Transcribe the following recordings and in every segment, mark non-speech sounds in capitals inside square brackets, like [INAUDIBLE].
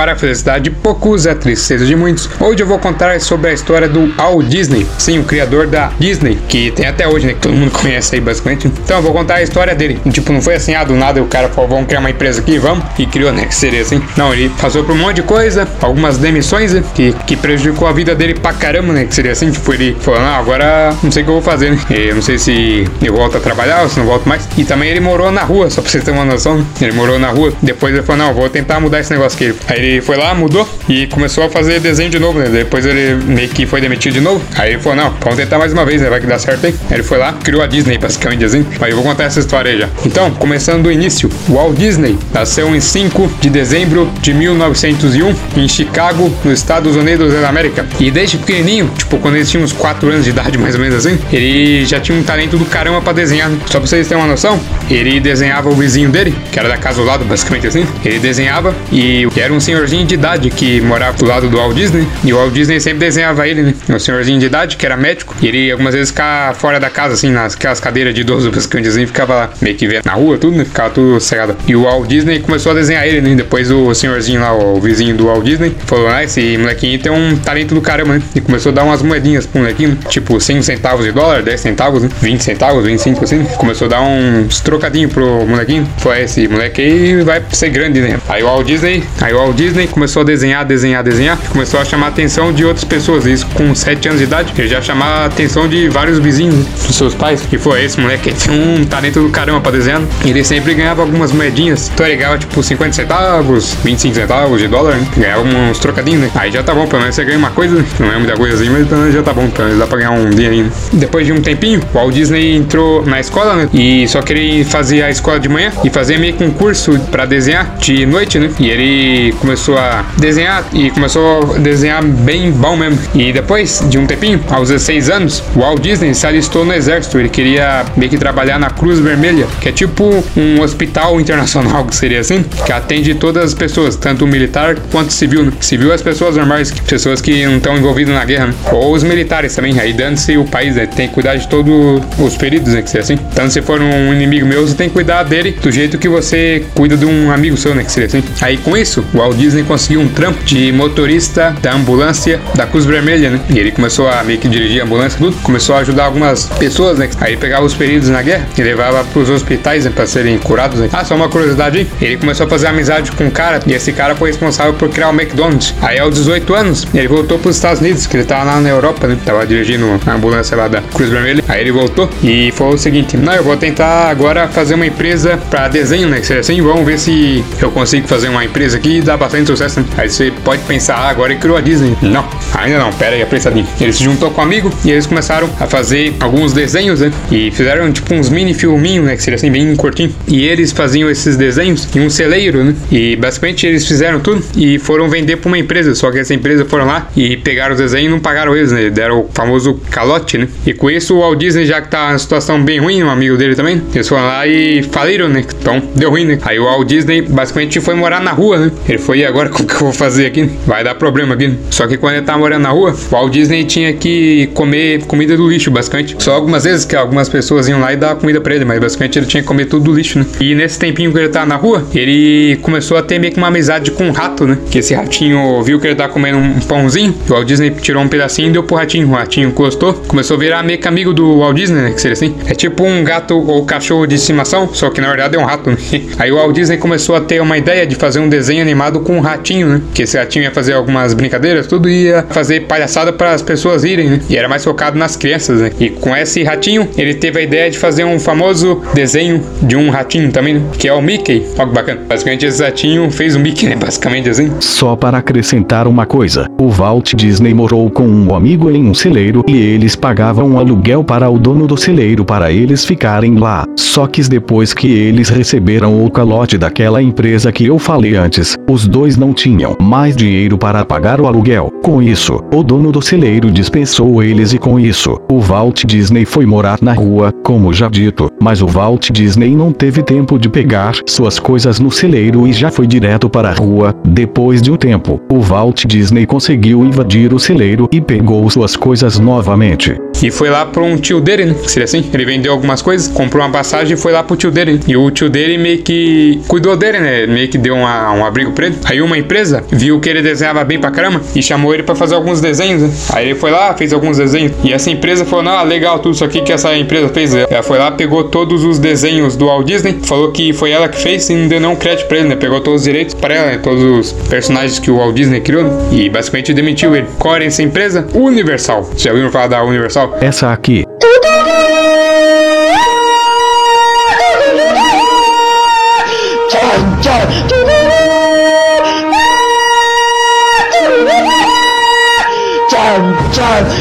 para a felicidade de poucos, a tristeza de muitos. Hoje eu vou contar sobre a história do Walt Disney, sim, o criador da Disney, que tem até hoje, né? Que todo mundo conhece aí basicamente. Então eu vou contar a história dele. Tipo, não foi assim, ah, do nada o cara falou, vamos criar uma empresa aqui, vamos, e criou, né? Que seria assim. Não, ele passou por um monte de coisa, algumas demissões, né, que, que prejudicou a vida dele pra caramba, né? Que seria assim, tipo, ele falou, não, agora não sei o que eu vou fazer, né? Eu não sei se eu volto a trabalhar ou se não volto mais. E também ele morou na rua, só pra vocês terem uma noção? Ele morou na rua. Depois ele falou, não, vou tentar mudar esse negócio aqui. Aí ele foi lá, mudou e começou a fazer desenho de novo, né? Depois ele meio que foi demitido de novo. Aí ele falou, não, vamos tentar mais uma vez, né? Vai que dá certo aí. Ele foi lá, criou a Disney, basicamente assim. Aí eu vou contar essa história aí já. Então, começando do início, o Walt Disney nasceu em 5 de dezembro de 1901 em Chicago, nos Estados Unidos da América. E desde pequenininho, tipo, quando ele tinha uns 4 anos de idade, mais ou menos assim, ele já tinha um talento do caramba pra desenhar. Só pra vocês terem uma noção, ele desenhava o vizinho dele, que era da casa do lado, basicamente assim. Ele desenhava e era um senhorzinho de idade que morava do lado do Walt Disney. E o Walt Disney sempre desenhava ele, né? Um senhorzinho de idade que era médico. E ele algumas vezes ficava fora da casa, assim, nas cadeiras de idoso, basicamente assim, ficava lá meio que vendo na rua, tudo, né? Ficava tudo cegado. E o Walt Disney começou a desenhar ele, né? Depois o senhorzinho lá, o vizinho do Walt Disney, falou: Ah, esse molequinho tem um talento do caramba, né? E começou a dar umas moedinhas pro molequinho, tipo 5 centavos de dólar, 10 centavos, né? 20 centavos, 25 assim. Começou a dar uns trocadinhos pro molequinho. Foi esse moleque aí vai ser grande, né? Aí o Walt Disney, aí o Walt Disney começou a desenhar, desenhar, desenhar. Começou a chamar a atenção de outras pessoas. Isso com 7 anos de idade. Ele já chamava a atenção de vários vizinhos né? dos seus pais. E foi esse moleque que tinha um talento do caramba pra desenhar. Ele sempre ganhava algumas moedinhas. Então ele ganhava tipo 50 centavos, 25 centavos de dólar, né? Ganhava uns trocadinhos, né? Aí já tá bom, pelo menos você ganha uma coisa, não é muita coisa assim, mas pelo menos já tá bom, pelo menos dá pra ganhar um dinheirinho. Né? Depois de um tempinho, o Walt Disney entrou na escola, né? E só que ele fazia a escola de manhã e fazia meio que um pra desenhar de noite, né? E ele começou a desenhar e começou a desenhar bem bom mesmo. E depois de um tempinho, aos 16 anos, Walt Disney se alistou no exército. Ele queria meio que trabalhar na Cruz Vermelha, que é tipo um hospital internacional, [LAUGHS] que seria assim, que atende todas as pessoas, tanto militar quanto civil. Né? Civil as pessoas normais, pessoas que não estão envolvidas na guerra, né? ou os militares também. Aí dando-se o país, né? tem que cuidar de todos os feridos, né? Que seria assim. Tanto se for um inimigo meu, você tem que cuidar dele do jeito que você cuida de um amigo seu, né? Que seria assim. Aí com isso, o Walt Disney conseguiu um trampo de motorista da ambulância da Cruz Vermelha, né? E ele começou a meio que dirigir a ambulância, tudo. Começou a ajudar algumas pessoas, né? Aí pegava os feridos na guerra e levava pros hospitais, né? Pra serem curados, né? Ah, só uma curiosidade. Ele começou a fazer amizade com um cara e esse cara foi responsável por criar o McDonald's. Aí aos 18 anos, ele voltou pros Estados Unidos, que ele tava lá na Europa, né? Tava dirigindo a ambulância lá da Cruz Vermelha. Aí ele voltou e falou o seguinte: Não, eu vou tentar agora fazer uma empresa pra desenho, né? Que seria assim, vamos ver se eu consigo fazer uma empresa aqui e dar bastante sucesso, né? Aí você pode pensar, ah, agora ele criou a Disney. Não, ainda não, pera aí, apressadinho. Ele se juntou com um amigo e eles começaram a fazer alguns desenhos, né? E fizeram tipo uns mini filminhos, né? Que seria assim, bem curtinho. E eles faziam esses desenhos em um celeiro, né? E basicamente eles fizeram tudo e foram vender pra uma empresa. Só que essa empresa foram lá e pegaram os desenhos e não pagaram eles, né? Deram o famoso calote, né? E com isso o Walt Disney, já que tá em situação bem ruim, um amigo dele também, eles foram lá e faliram, né? Então deu ruim, né? Aí o Walt Disney basicamente foi morar na rua, né? Ele foi, e agora como que eu vou fazer aqui? Vai dar problema aqui. Só que quando ele tava morando na rua, o Walt Disney tinha que comer comida do lixo, basicamente. Só algumas vezes que algumas pessoas iam lá e davam comida pra ele, mas basicamente ele tinha que comer tudo do lixo, né? E nesse tempinho que ele tava na rua, ele começou a ter meio que uma amizade com um rato, né? Que esse ratinho viu que ele tava comendo um pãozinho, o Walt Disney tirou um pedacinho e deu pro ratinho. O ratinho gostou, começou a virar meio que amigo do Walt Disney, né? Que seria assim. É tipo um gato ou cachorro de estimação, só que na verdade é um rato, né? [LAUGHS] Aí o Walt Disney começou a ter uma ideia de fazer um desenho animado com um ratinho, né? Que esse ratinho ia fazer algumas brincadeiras, tudo ia fazer palhaçada para as pessoas irem, né? E era mais focado nas crianças, né? E com esse ratinho, ele teve a ideia de fazer um famoso desenho de um ratinho também, né? Que é o Mickey. Olha que bacana. Basicamente esse ratinho fez o Mickey, né? [LAUGHS] Basicamente assim. Só para acrescentar uma coisa, o Walt Disney morou com um amigo em um celeiro e eles pagavam um aluguel para o dono do celeiro para eles ficarem lá. Só que depois que eles receberam o calote daquela empresa que eu falei antes, os dois não tinham mais dinheiro para pagar o aluguel. Com isso, o dono do celeiro dispensou eles e com isso, o Walt Disney foi morar na rua, como já dito, mas o Walt Disney não teve tempo de pegar suas coisas no celeiro e já foi direto para a rua. Depois de um tempo, o Walt Disney conseguiu invadir o celeiro e pegou suas coisas novamente. E foi lá pra um tio dele, né? Que seria assim. Ele vendeu algumas coisas, comprou uma passagem e foi lá pro tio dele. E o tio dele meio que cuidou dele, né? Meio que deu uma- um abrigo pra ele. Aí uma empresa viu que ele desenhava bem pra caramba e chamou ele pra fazer alguns desenhos, né? Aí ele foi lá, fez alguns desenhos. E essa empresa falou: Não, legal, tudo isso aqui que essa empresa fez. Ela foi lá, pegou todos os desenhos do Walt Disney, falou que foi ela que fez e não deu nenhum crédito pra ele, né? Pegou todos os direitos pra ela, né? Todos os personagens que o Walt Disney criou, né? E basicamente demitiu ele. Qual era essa empresa? Universal. Já ouviram falar da Universal? Essa aqui. Bem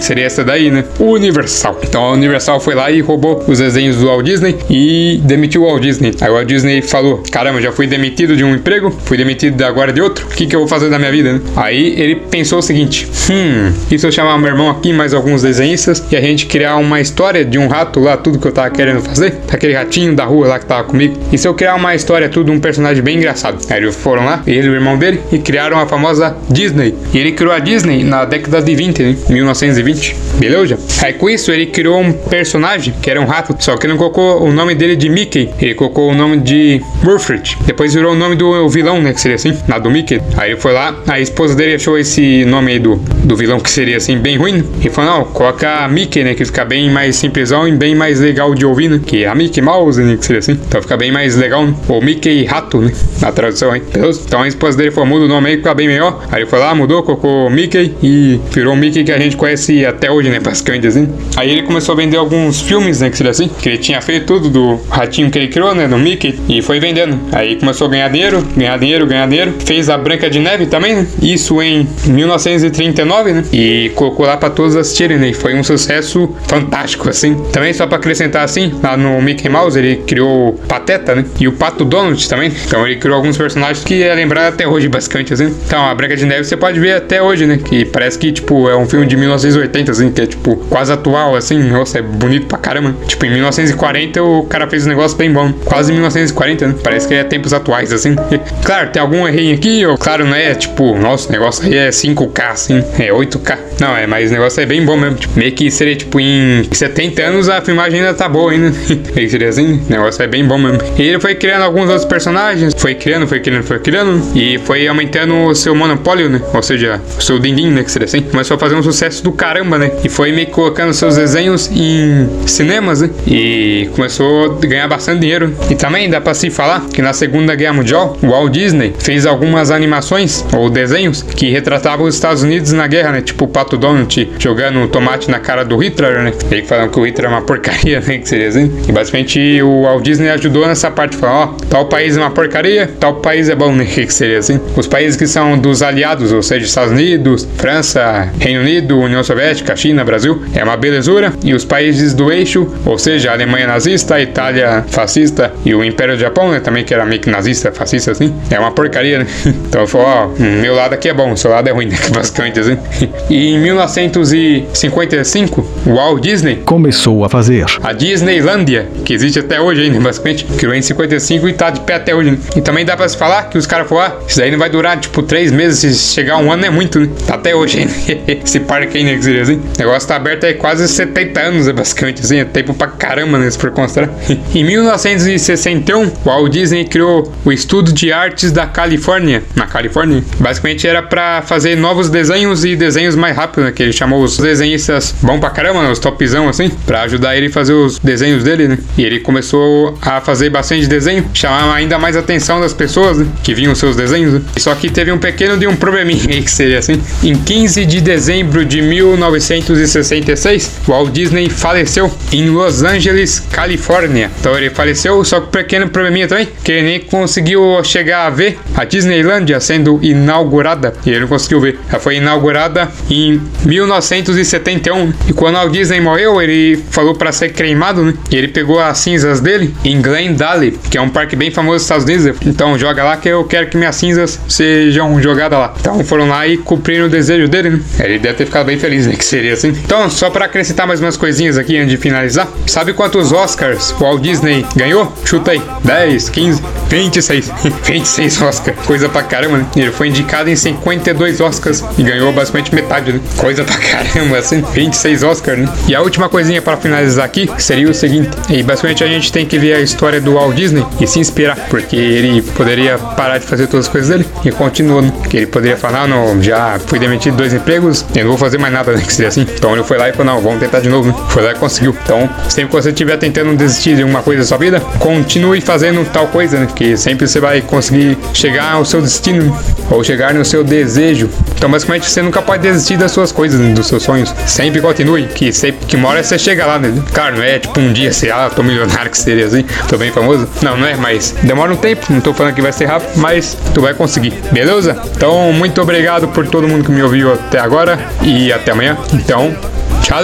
que seria essa daí, né? Universal. Então a Universal foi lá e roubou os desenhos do Walt Disney e demitiu o Walt Disney. Aí o Walt Disney falou: Caramba, já fui demitido de um emprego, fui demitido agora de outro. O que, que eu vou fazer da minha vida, né? Aí ele pensou o seguinte: Hum, e se eu chamar meu irmão aqui, mais alguns desenhistas, e a gente criar uma história de um rato lá, tudo que eu tava querendo fazer? Aquele ratinho da rua lá que tava comigo. E se eu criar uma história, tudo, um personagem bem engraçado? Aí eles foram lá, ele e o irmão dele, e criaram a famosa Disney. E ele criou a Disney na década de 20, né? 1920. Beleza? Aí com isso ele criou um personagem que era um rato, só que ele não colocou o nome dele de Mickey, ele colocou o nome de Wilfred. Depois virou o nome do vilão, né? Que seria assim, lá do Mickey. Aí ele foi lá, a esposa dele achou esse nome aí do, do vilão que seria assim, bem ruim. E falou: não, coloca Mickey, né? Que fica bem mais simplesão e bem mais legal de ouvir, né? Que é a Mickey Mouse, né? Que seria assim. Então fica bem mais legal, né? Ou Mickey Rato, né? Na tradução aí. Beleza? Então a esposa dele falou: muda o nome aí, fica bem melhor. Aí ele foi lá, mudou, colocou Mickey e virou o Mickey que a gente conhece até hoje, né? Basicamente assim. Aí ele começou a vender alguns filmes, né? Que seria assim. Que ele tinha feito tudo do ratinho que ele criou, né? Do Mickey. E foi vendendo. Aí começou a ganhar dinheiro, ganhar dinheiro, ganhar dinheiro. Fez a Branca de Neve também, né? Isso em 1939, né? E colocou lá pra todos assistirem, né? E foi um sucesso fantástico, assim. Também só pra acrescentar assim, lá no Mickey Mouse ele criou Pateta, né? E o Pato Donald também. Então ele criou alguns personagens que é lembrado até hoje, basicamente, assim. Então a Branca de Neve você pode ver até hoje, né? Que parece que, tipo, é um filme de 1980, assim, que é, tipo, quase atual, assim. Nossa, é bonito pra caramba. Tipo, em 1940 o cara fez um negócio bem bom. Quase 1940, né? Parece que é tempos atuais, assim. [LAUGHS] claro, tem algum errinho aqui, ou claro, não é, tipo, nossa, negócio aí é 5K, assim. É 8K. Não, é, mas o negócio é bem bom mesmo. Tipo, meio que seria, tipo, em 70 anos a filmagem ainda tá boa ainda. [LAUGHS] Meio que seria assim, o negócio é bem bom mesmo. E ele foi criando alguns outros personagens. Foi criando, foi criando, foi criando. E foi aumentando o seu monopólio, né? Ou seja, o seu din-din, né? Que seria assim. Começou a fazer um sucesso do caramba, né? E foi meio colocando seus desenhos em cinemas, né? E começou a ganhar bastante dinheiro. E também dá pra se falar que na Segunda Guerra Mundial, o Walt Disney fez algumas animações ou desenhos que retratavam os Estados Unidos na guerra, né? Tipo o Pato Donald jogando tomate na cara do Hitler, né? Ele falando que o Hitler é uma porcaria, [LAUGHS] né? Que seria assim. E basicamente o Walt Disney ajudou nessa parte. Falou, ó, tal país é uma porcaria, tal país é bom, [LAUGHS] né? Que seria assim. Os países que são dos aliados, ou seja, Estados Unidos, França, Reino Unido, União Soviética, China, Brasil, é uma belezura. E os países do eixo, ou seja, a Alemanha nazista, a Itália fascista e o Império do Japão, né? Também que era meio que nazista, fascista, assim. É uma porcaria, né? [LAUGHS] Então falou, ó, hum, meu lado aqui é bom, seu lado é ruim, né? [LAUGHS] Basicamente assim. E em 1955, o Walt Disney Começou a fazer. a Disneylândia, que existe até hoje ainda, [LAUGHS] basicamente, criou em 55 e tá de pé até hoje. Né? E também dá pra se falar que os caras falaram, ah, isso daí não vai durar, tipo, três meses, se chegar um ano é muito, né? Tá até hoje ainda. Esse parque aí, né, seria assim. O negócio tá aberto aí quase 70 anos, é basicamente assim, é tempo pra caramba, né, se for considerar. [LAUGHS] em 1961, o Walt Disney criou o Estudo de Artes da Califórnia, na Califórnia. Basicamente era pra fazer novos desenhos e desenhos mais rápido, né, que ele chamou os desenhistas bom pra caramba, né, os topzão assim, pra ajudar ele a fazer os desenhos dele, né. E ele começou a fazer bastante desenho, chamar ainda mais a atenção das pessoas, né, que viam seus desenhos, né. Só que teve um pequeno de um probleminha aí, que seria assim. Em 15 de dezembro de 1966, o Walt Disney faleceu em Los Angeles, Califórnia. Então ele faleceu, só com um pequeno probleminha também, que ele nem conseguiu chegar a ver a Disneylândia sendo inaugurada. E ele não conseguiu ver. Ela foi inaugurada em 1971. E quando Walt Disney morreu, ele falou para ser cremado, né? E ele pegou as cinzas dele em Glendale, que é um parque bem famoso dos Estados Unidos. Então joga lá que eu quero que minhas cinzas sejam jogadas lá. Então foram lá e cumpriram o desejo dele, né? Ele deve ter ficado bem feliz, né? Que seria assim. Então, só pra acrescentar mais umas coisinhas aqui antes de finalizar. Sabe quantos Oscars o Walt Disney ganhou? Chuta aí. 10, 15, 26. 26 Oscars. Coisa pra caramba, né? Ele foi indicado em 52 Oscars e ganhou basicamente metade, né? Coisa pra caramba, assim. 26 Oscars, né? E a última coisinha para finalizar aqui seria o seguinte. E basicamente a gente tem que ver a história do Walt Disney e se inspirar. Porque ele poderia parar de fazer todas as coisas dele e continuou, né? Que ele poderia falar, ah, não, já fui demitido dois empregos, eu não vou fazer mais nada, né? Que seria assim. Então ele foi lá e falou, não, vamos tentar de novo, né? Foi lá e conseguiu. Então, sempre que você estiver tentando desistir de uma coisa da sua vida, continue fazendo tal coisa, né? Que sempre você vai conseguir chegar ao seu destino ou chegar no seu desejo. Então, basicamente, você nunca pode desistir das suas coisas, dos seus sonhos. Sempre continue, que sempre que uma hora você chega lá, né? Claro, não é tipo um dia, sei lá, tô milionário [LAUGHS] que seria assim, tô bem famoso. Não, não é, mas demora um tempo, não tô falando que vai ser rápido, mas tu vai conseguir, beleza? Então, muito obrigado por todo mundo que me ouviu até agora e até amanhã. Então, tchau!